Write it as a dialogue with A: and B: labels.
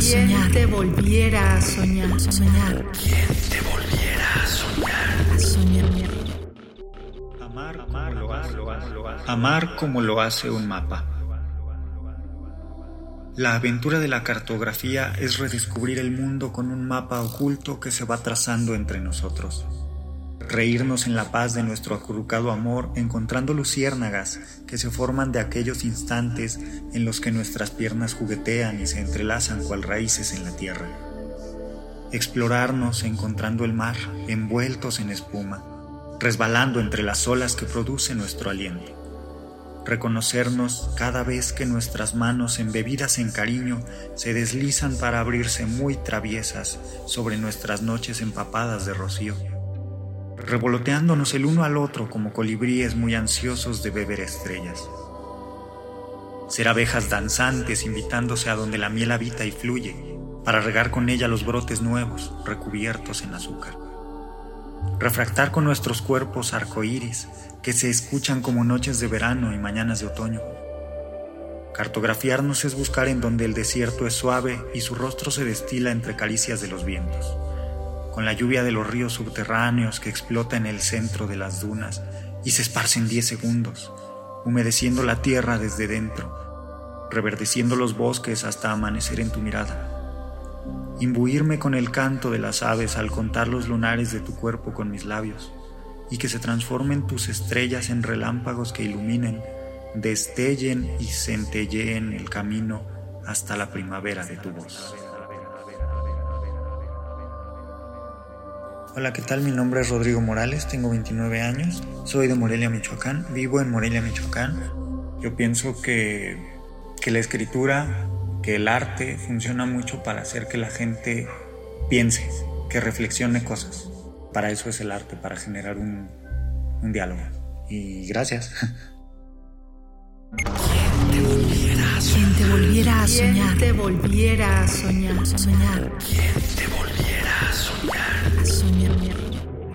A: a soñar?
B: te volviera a soñar?
A: Soñar.
C: ¿Quién te volviera a soñar?
A: A soñar.
D: Amar, amar, lo hace, lo hace, lo hace. Amar como lo hace un mapa. La aventura de la cartografía es redescubrir el mundo con un mapa oculto que se va trazando entre nosotros. Reírnos en la paz de nuestro acurrucado amor encontrando luciérnagas que se forman de aquellos instantes en los que nuestras piernas juguetean y se entrelazan cual raíces en la tierra. Explorarnos encontrando el mar envueltos en espuma, resbalando entre las olas que produce nuestro aliento reconocernos cada vez que nuestras manos embebidas en cariño se deslizan para abrirse muy traviesas sobre nuestras noches empapadas de rocío, revoloteándonos el uno al otro como colibríes muy ansiosos de beber estrellas. Ser abejas danzantes invitándose a donde la miel habita y fluye, para regar con ella los brotes nuevos recubiertos en azúcar. Refractar con nuestros cuerpos arcoíris que se escuchan como noches de verano y mañanas de otoño. Cartografiarnos es buscar en donde el desierto es suave y su rostro se destila entre caricias de los vientos, con la lluvia de los ríos subterráneos que explota en el centro de las dunas y se esparce en 10 segundos, humedeciendo la tierra desde dentro, reverdeciendo los bosques hasta amanecer en tu mirada. Imbuirme con el canto de las aves al contar los lunares de tu cuerpo con mis labios y que se transformen tus estrellas en relámpagos que iluminen, destellen y centelleen el camino hasta la primavera de tu voz. Hola, ¿qué tal? Mi nombre es Rodrigo Morales, tengo 29 años, soy de Morelia, Michoacán, vivo en Morelia, Michoacán. Yo pienso que, que la escritura, que el arte funciona mucho para hacer que la gente piense, que reflexione cosas para eso es el arte, para generar un, un diálogo. Y gracias.
A: ¿Quién te volviera a soñar?
B: te volviera a soñar?
A: te volviera a soñar?
B: Soñar.
C: ¿Quién te volviera